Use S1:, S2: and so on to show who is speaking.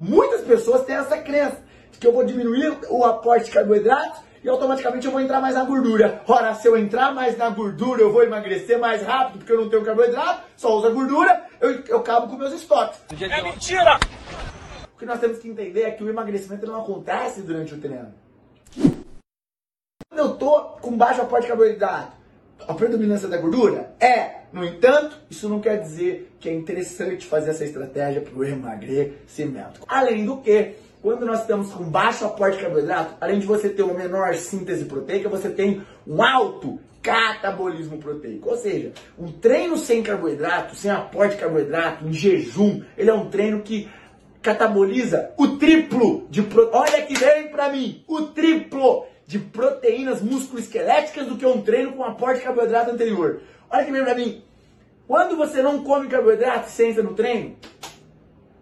S1: Muitas pessoas têm essa crença de que eu vou diminuir o aporte de carboidratos e automaticamente eu vou entrar mais na gordura. Ora, se eu entrar mais na gordura, eu vou emagrecer mais rápido porque eu não tenho carboidrato, só uso a gordura, eu, eu acabo com meus estoques.
S2: É mentira!
S1: O que nós temos que entender é que o emagrecimento não acontece durante o treino. Quando eu tô com baixo aporte de carboidrato, a predominância da gordura? É. No entanto, isso não quer dizer que é interessante fazer essa estratégia para o emagrecimento. Além do que, quando nós estamos com baixo aporte de carboidrato, além de você ter uma menor síntese proteica, você tem um alto catabolismo proteico. Ou seja, um treino sem carboidrato, sem aporte de carboidrato, em jejum, ele é um treino que cataboliza o triplo de pro... olha que vem para mim, o triplo de proteínas musculoesqueléticas do que um treino com aporte de carboidrato anterior. Olha que vem para mim. Quando você não come carboidrato você entra no treino,